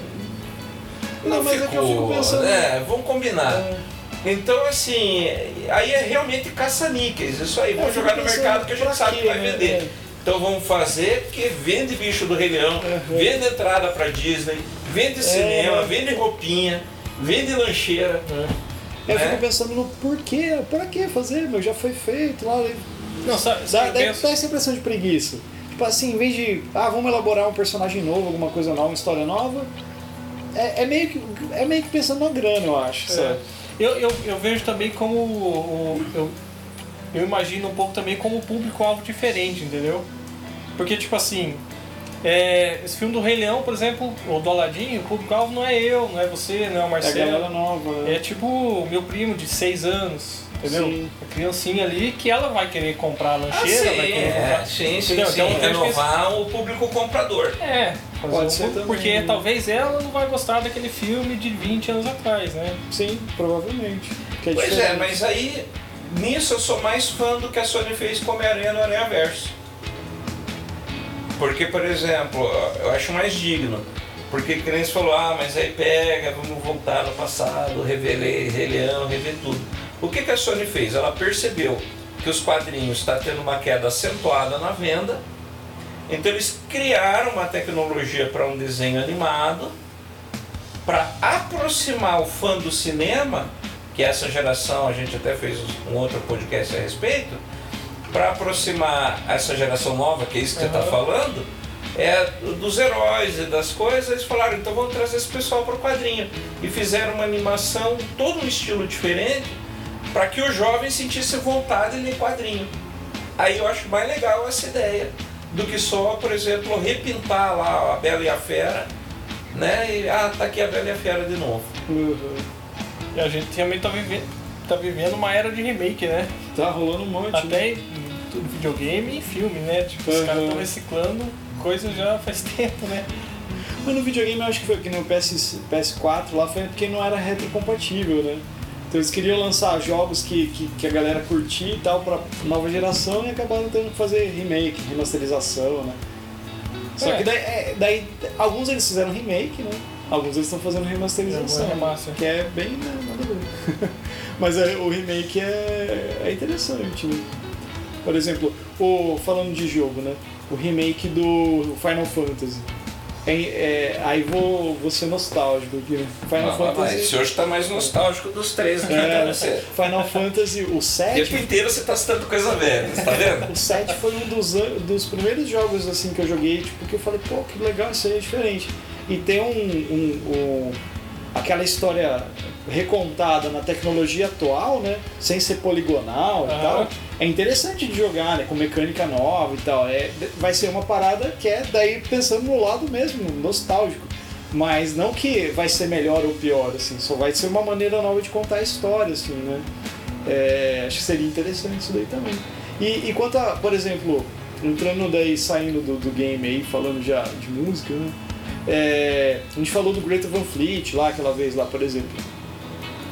Não, Não, mas é ficou, que eu fico pensando- né? Vamos combinar. É. Então, assim, aí é realmente caça-níqueis. Isso aí, Eu vamos jogar no mercado que a gente sabe que vai né? vender. É. Então vamos fazer porque vende bicho do Rei Leão, Uhum. vende entrada pra Disney, vende cinema, vende roupinha, vende lancheira. Eu né? fico pensando no porquê, pra que fazer, meu? Já foi feito lá. Não, sabe, Dá, dá, penso- dá essa impressão de preguiça. Tipo assim, em vez de, ah, vamos elaborar um personagem novo, alguma coisa nova, uma história nova, é, é meio, que, é meio que pensando na grana, eu acho, É. Eu, eu, eu vejo também como. o- o- eu, eu imagino um pouco também como público-alvo diferente, entendeu? Porque, tipo assim, é, esse filme do Rei Leão, por exemplo, ou do o público-alvo não é eu, não é você, não é o É a Marcelo. galera nova. né? É tipo meu primo de 6 anos, entendeu? Sim. A criancinha ali que ela vai querer comprar a Ah, lancheira, sim, vai querer é, comprar. sim, sim, Entendeu? sim. Então, que Renovar o público comprador. É, Pode um ser também, porque né? talvez ela não vai gostar daquele filme de 20 anos atrás, né? Sim, provavelmente. Que Pois é, diferente. mas aí nisso eu sou mais fã do que a Sony fez com Homem-Aranha no Aranha Verso. Porque, por exemplo, eu acho mais digno. Porque que nem você falou, ah, mas aí pega, vamos voltar no passado, rever Rei Leão, rever tudo. O que, que a Sony fez? Ela percebeu que os quadrinhos estão tendo uma queda acentuada na venda, então eles criaram uma tecnologia para um desenho animado para aproximar o fã do cinema, que essa geração, a gente até fez um outro podcast a respeito, para aproximar essa geração nova, que é isso que você está falando, é dos heróis e das coisas, eles falaram, então vamos trazer esse pessoal para o quadrinho. E fizeram uma animação, todo um estilo diferente, para que o jovem sentisse vontade de ler quadrinho. Aí eu acho mais legal essa ideia do que só, por exemplo, repintar lá a Bela e a Fera, né? E ah, tá aqui a Bela e a Fera de novo. Uhum. E a gente também tá vivendo, tá vivendo uma era de remake, né? Tá rolando um monte. né? Até em tudo, videogame e filme, né? Tipo, os Uhum. caras estão reciclando coisas já faz *laughs* tempo, né? Mas no videogame eu acho que foi que no PS, PS4 lá foi porque não era retrocompatível, né? Então eles queriam lançar jogos que, que, que a galera curtia e tal pra nova geração e acabaram tendo que fazer remake, remasterização, né? Só É. que daí, é, daí alguns eles fizeram remake, né? Alguns eles estão fazendo remasterização. É, remaster. Que é bem né, nada a ver. *laughs* Mas é, o remake é, é interessante, né? Por exemplo, o, falando de jogo, né? O remake do Final Fantasy. É, é, aí vou, vou ser nostálgico aqui, né? Final mas Fantasy. esse hoje tá mais nostálgico dos três aqui, É, então. *laughs* Final Fantasy, o O 7. tempo inteiro você tá citando coisa velha, você tá vendo? O 7 foi um dos, dos primeiros jogos assim que eu joguei, tipo, que eu falei, pô, que legal, isso aí é diferente. E tem um, um- um- aquela história recontada na tecnologia atual, né? Sem ser poligonal e Aham. tal. É interessante de jogar, né? Com mecânica nova e tal. É, vai ser uma parada que é daí pensando no lado mesmo, nostálgico. Mas não que vai ser melhor ou pior, assim, só vai ser uma maneira nova de contar a história, assim, né? É, acho que seria interessante isso daí também. E, e quanto a, por exemplo, entrando daí, saindo do, do game aí, falando já de música, né? É, a gente falou do Greta Van Fleet lá, aquela vez lá, por exemplo.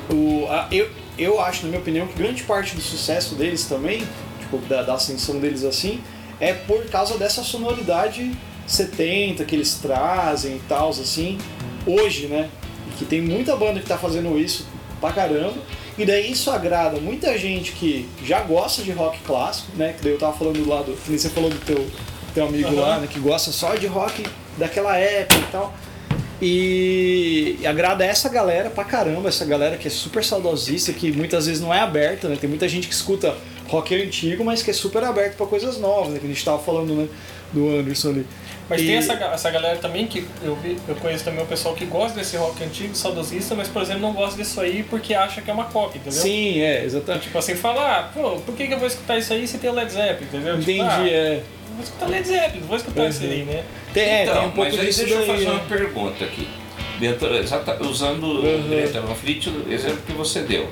O, a- eu, eu acho, na minha opinião, que grande parte do sucesso deles também, tipo, da, da ascensão deles assim, é por causa dessa sonoridade 70 que eles trazem e tal, assim, hoje, né? Que tem muita banda que tá fazendo isso pra caramba. E daí isso agrada muita gente que já gosta de rock clássico, né? Que daí eu tava falando do lado, que nem você falou do teu, teu amigo lá, Aham. né? Que gosta só de rock daquela época e tal. E, e agrada essa galera pra caramba, essa galera que é super saudosista, que muitas vezes não é aberta, né? Tem muita gente que escuta rock antigo, mas que é super aberto pra coisas novas, né? Que a gente tava falando, né? Do Anderson ali. Mas E- tem essa, essa galera também que eu, vi, eu conheço também o pessoal que gosta desse rock antigo, saudosista, mas por exemplo não gosta disso aí porque acha que é uma cópia, entendeu? Sim, é, exatamente. Tipo assim, falar, ah, pô, por que, que eu vou escutar isso aí se tem o Led Zeppelin, entendeu? Entendi, tipo, ah, é. vou escutar Led Zeppelin, não vou escutar isso aí, né? Tem, é, então, tem um pouco mas aí disso deixa eu daí, fazer né? uma pergunta aqui. Dentro, exata- usando Uhum. o Greta o exemplo que você deu.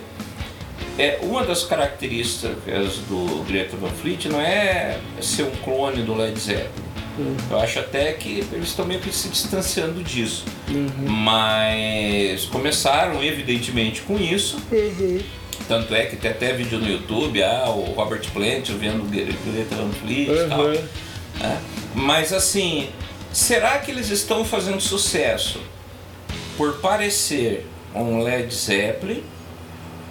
É, uma das características do Greta Van Fleet não é ser um clone do Led Zeppelin. Uhum. Eu acho até que eles estão meio que se distanciando disso. Uhum. Mas começaram, evidentemente, com isso. Tanto é que tem até vídeo no YouTube, ah, o Robert Plant vendo o Greta Van Fleet e tal. Uhum. né? Mas assim, será que eles estão fazendo sucesso por parecer um Led Zeppelin?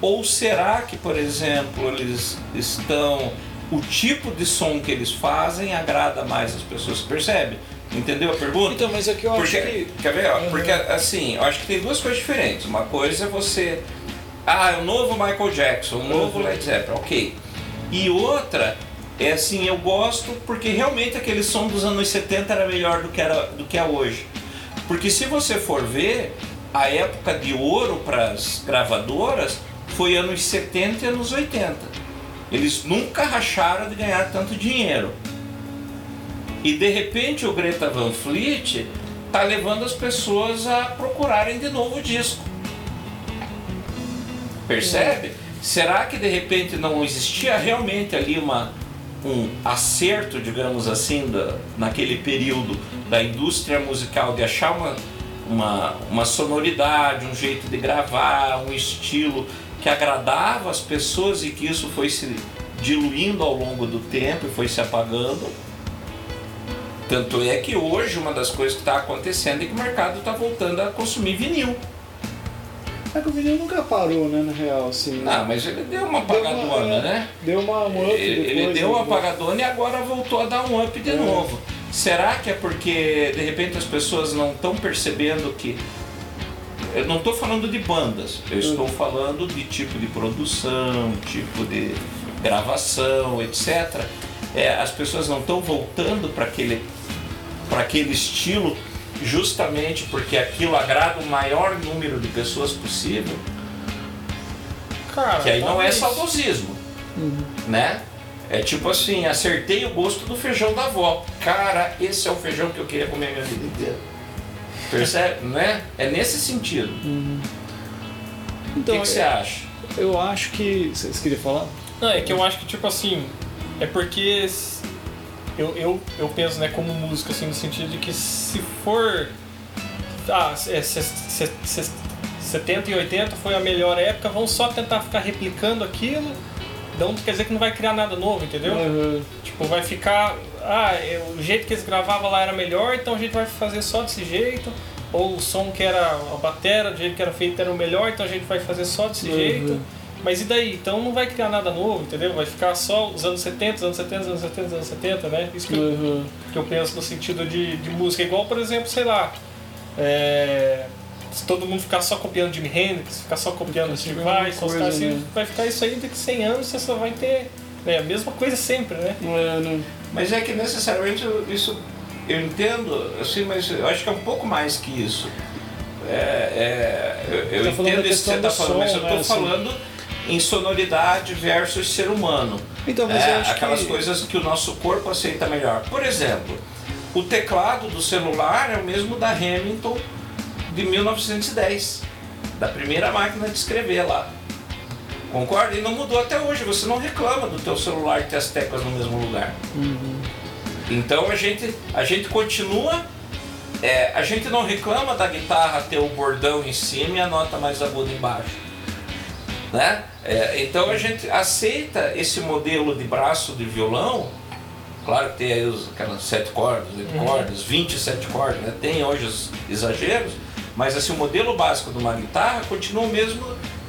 Ou será que, por exemplo, eles estão. O tipo de som que eles fazem agrada mais as pessoas? Percebe? Entendeu a pergunta? Então, mas aqui eu acho que. quer ver? ó? Porque assim, eu acho que tem duas coisas diferentes. Uma coisa é você. Ah, é o novo Michael Jackson, o novo. Led Zeppelin, ok. E outra é assim, eu gosto porque realmente aquele som dos anos 70 era melhor do que, era, do que é hoje. Porque se você for ver, a época de ouro para as gravadoras foi anos 70 e anos 80. Eles nunca racharam de ganhar tanto dinheiro. E de repente o Greta Van Fleet tá levando as pessoas a procurarem de novo o disco. Percebe? Será que de repente não existia realmente ali uma, um acerto, digamos assim, da, naquele período da indústria musical de achar uma, uma, uma sonoridade, um jeito de gravar, um estilo que agradava as pessoas e que isso foi se diluindo ao longo do tempo e foi se apagando? Tanto é que hoje uma das coisas que está acontecendo é que o mercado está voltando a consumir vinil. É que o vinil nunca parou, né, na real, assim. Ah, mas ele deu uma Deu uma- apagadona, é, né? Deu uma um up Ele, ele depois, deu né? uma apagadona e agora voltou a dar um up de É. novo. Será que é porque de repente as pessoas não estão percebendo que. Eu não estou falando de bandas, eu estou falando de tipo de produção, tipo de gravação, etc. É, as pessoas não estão voltando para aquele, para aquele estilo justamente porque aquilo agrada o maior número de pessoas possível. Cara, Que aí não é saudosismo, né? É tipo assim, acertei o gosto do feijão da avó. Cara, esse é o feijão que eu queria comer a minha vida inteira. Percebe? *laughs* né? É nesse sentido. o Então, que, que você acha? eu acho que. Vocês queriam falar? Não, é que eu acho que, tipo assim, é porque eu, eu, eu penso, né, como músico, assim, no sentido de que se for. Ah, é, se- se- se- 70 e 80 foi a melhor época, vão só tentar ficar replicando aquilo, então quer dizer que não vai criar nada novo, entendeu? Uhum. Tipo, vai ficar. Ah, é, o jeito que eles gravavam lá era melhor, então a gente vai fazer só desse jeito. Ou o som que era a batera, do jeito que era feito era o melhor, então a gente vai fazer só desse Uhum. jeito. Mas e daí? Então não vai criar nada novo, entendeu? Vai ficar só os anos 70, os anos 70, os anos 70, os anos 70, né? Isso que, eu, Uhum. que eu penso no sentido de, de música. Igual, por exemplo, sei lá. é, se todo mundo ficar só copiando Jimi Hendrix, ficar só copiando Steve Vai, só coisa, assim, né? vai ficar isso aí daqui a 100 anos, você só vai ter né, a mesma coisa sempre, né? Não é, não. Mas é que necessariamente isso eu entendo, assim, mas eu acho que é um pouco mais que isso. É, é, eu eu Tá entendo isso que você está do falando, som, mas eu né, estou assim. falando em sonoridade versus ser humano. Então, mas É, eu acho aquelas que. coisas que o nosso corpo aceita melhor. Por exemplo, o teclado do celular é o mesmo da Hamilton de 1910, da primeira máquina de escrever lá. Concorda? E não mudou até hoje. Você não reclama do teu celular ter as teclas no mesmo lugar. Então a gente, a gente continua. é, a gente não reclama da guitarra ter o bordão em cima e a nota mais aguda embaixo. Né? É, então a gente aceita esse modelo de braço de violão. Claro que tem aí os, aquelas sete cordas, oito cordas, 27 cordas, né? tem hoje os exageros, mas assim, o modelo básico de uma guitarra continua o mesmo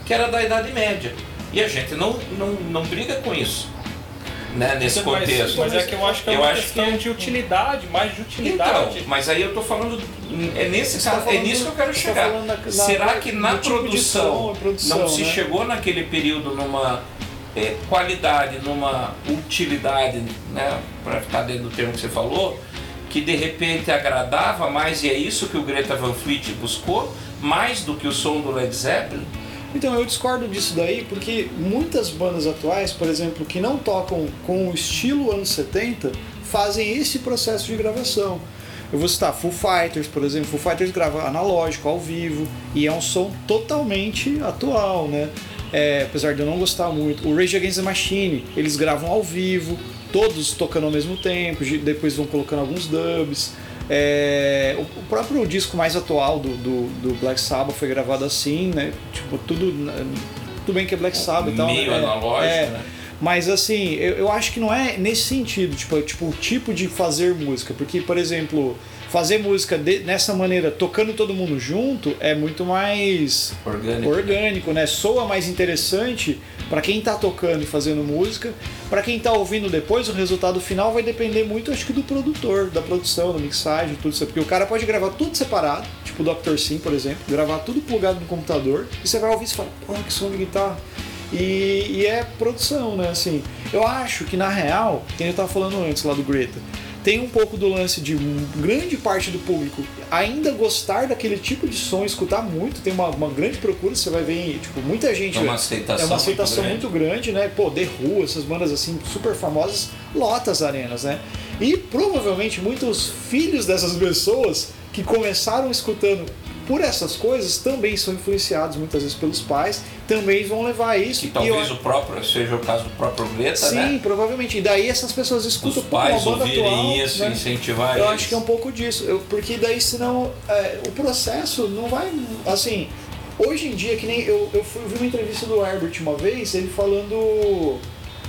que era da Idade Média. E a gente não, não, não briga com isso, né? nesse Mas- contexto. Mas, é que eu acho que é Eu uma acho questão que- de utilidade, mais de Então, utilidade. mas aí eu tô falando. É, nesse, tá é falando- nisso que eu quero tá chegar. falando na- na- Será que na tipo produção, som, a produção, não se né? chegou naquele período numa é, qualidade, numa utilidade, né, para ficar dentro do termo que você falou, que de repente agradava mais e é isso que o Greta Van Fleet buscou, mais do que o som do Led Zeppelin? Então eu discordo disso daí porque muitas bandas atuais, por exemplo, que não tocam com o estilo anos 70, fazem esse processo de gravação. Eu vou citar Foo Fighters, por exemplo. Foo Fighters grava analógico, ao vivo, e é um som totalmente atual, né? É, apesar de eu não gostar muito. O Rage Against the Machine, eles gravam ao vivo, todos tocando ao mesmo tempo, depois vão colocando alguns dubs. É, o próprio disco mais atual do, do, do, Black Sabbath foi gravado assim, né? Tipo, tudo. Tudo bem que é Black Sabbath e tal. Meio é, analógico, é, né? Mas assim, eu, eu acho que não é nesse sentido, tipo, tipo, o tipo de fazer música. Porque, por exemplo, fazer música de, nessa maneira, tocando todo mundo junto, é muito mais orgânico, orgânico né? Soa mais interessante para quem tá tocando e fazendo música. Para quem tá ouvindo depois, o resultado final vai depender muito, acho que, do produtor, da produção, da mixagem, tudo isso. Porque o cara pode gravar tudo separado, tipo o Dr. Sim, por exemplo, gravar tudo plugado no computador, e você vai ouvir e fala, pô, que som de guitarra e, e, é produção, né? Assim, eu acho que na real, quem eu tava falando antes lá do Greta, tem um pouco do lance de grande parte do público ainda gostar daquele tipo de som, escutar muito, tem uma, uma grande procura, você vai ver, tipo, muita gente. É uma aceitação, é uma aceitação muito, grande. muito grande, né? Pô, The Who, essas bandas assim super famosas, lota as arenas, né? E provavelmente muitos filhos dessas pessoas que começaram escutando por essas coisas também são influenciados muitas vezes pelos pais, também vão levar a isso. E talvez eu... o próprio, seja o caso do próprio Greta, Sim, né? Sim, provavelmente. E daí essas pessoas escutam Os pais uma banda atual, isso, né? incentivar Eu eles. acho que é um pouco disso, eu, porque daí senão é, o processo não vai, assim, hoje em dia, que nem eu, eu, fui, eu vi uma entrevista do Herbert uma vez, ele falando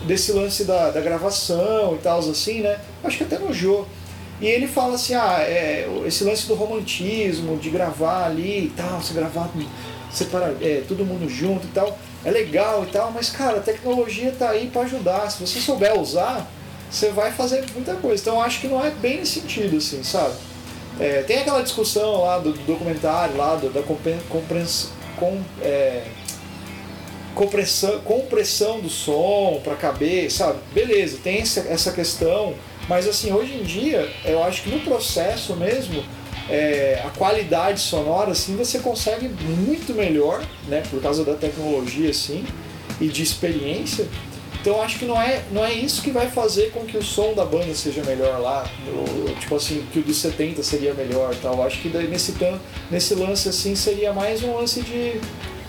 desse lance da, da gravação e tal, assim, né? Acho que até no jogo e ele fala assim, ah, é, esse lance do romantismo, de gravar ali e tal, se gravar, separar, é, todo mundo junto e tal, é legal e tal, mas cara, a tecnologia tá aí para ajudar. Se você souber usar, você vai fazer muita coisa. Então acho que não é bem nesse sentido, assim, sabe? É, tem aquela discussão lá do, do documentário, lá do, da compreensão. Com, é, compressão, compressão do som para caber, sabe? Beleza, tem essa questão mas assim, hoje em dia, eu acho que no processo mesmo, é, a qualidade sonora, assim, você consegue muito melhor, né? Por causa da tecnologia, assim, e de experiência. Então acho que não é, não é isso que vai fazer com que o som da banda seja melhor lá, ou, tipo assim, que o dos 70 seria melhor tal. Acho que nesse, nesse lance assim seria mais um lance de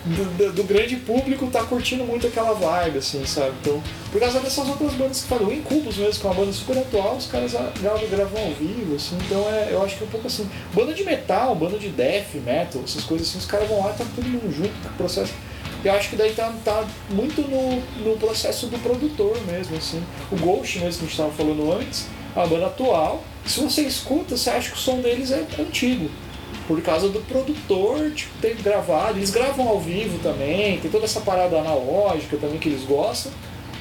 do, do, grande público tá curtindo muito aquela vibe, assim, sabe? Então, por causa dessas outras bandas que falam, o Incubus mesmo, que é uma banda super atual, os caras gravam, gravam ao vivo, assim, então é, eu acho que é um pouco assim. Banda de metal, banda de death metal, essas coisas assim, os caras vão lá e tá todo mundo junto processo. Eu acho que daí tá, tá muito no, no processo do produtor mesmo, assim. O Ghost mesmo que a gente tava falando antes, é uma banda atual. Se você escuta, você acha que o som deles é antigo por causa do produtor tipo, ter gravado. Eles gravam ao vivo também, tem toda essa parada analógica também que eles gostam.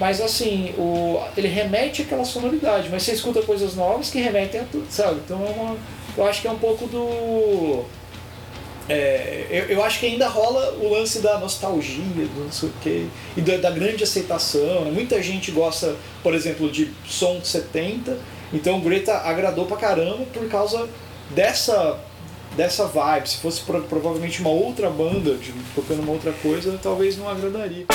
Mas assim, o, ele remete àquela sonoridade, mas você escuta coisas novas que remetem a tudo, sabe? Então é uma, eu acho que é um pouco do. É, eu, eu, acho que ainda rola o lance da nostalgia, do não sei o quê, e da, da grande aceitação. Né? Muita gente gosta, por exemplo, de som de 70, então Greta agradou pra caramba por causa dessa dessa vibe. Se fosse provavelmente uma outra banda de, tocando uma outra coisa, talvez não agradaria.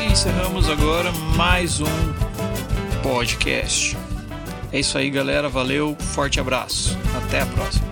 E encerramos agora mais um podcast. É isso aí, galera. Valeu, forte abraço. Até a próxima.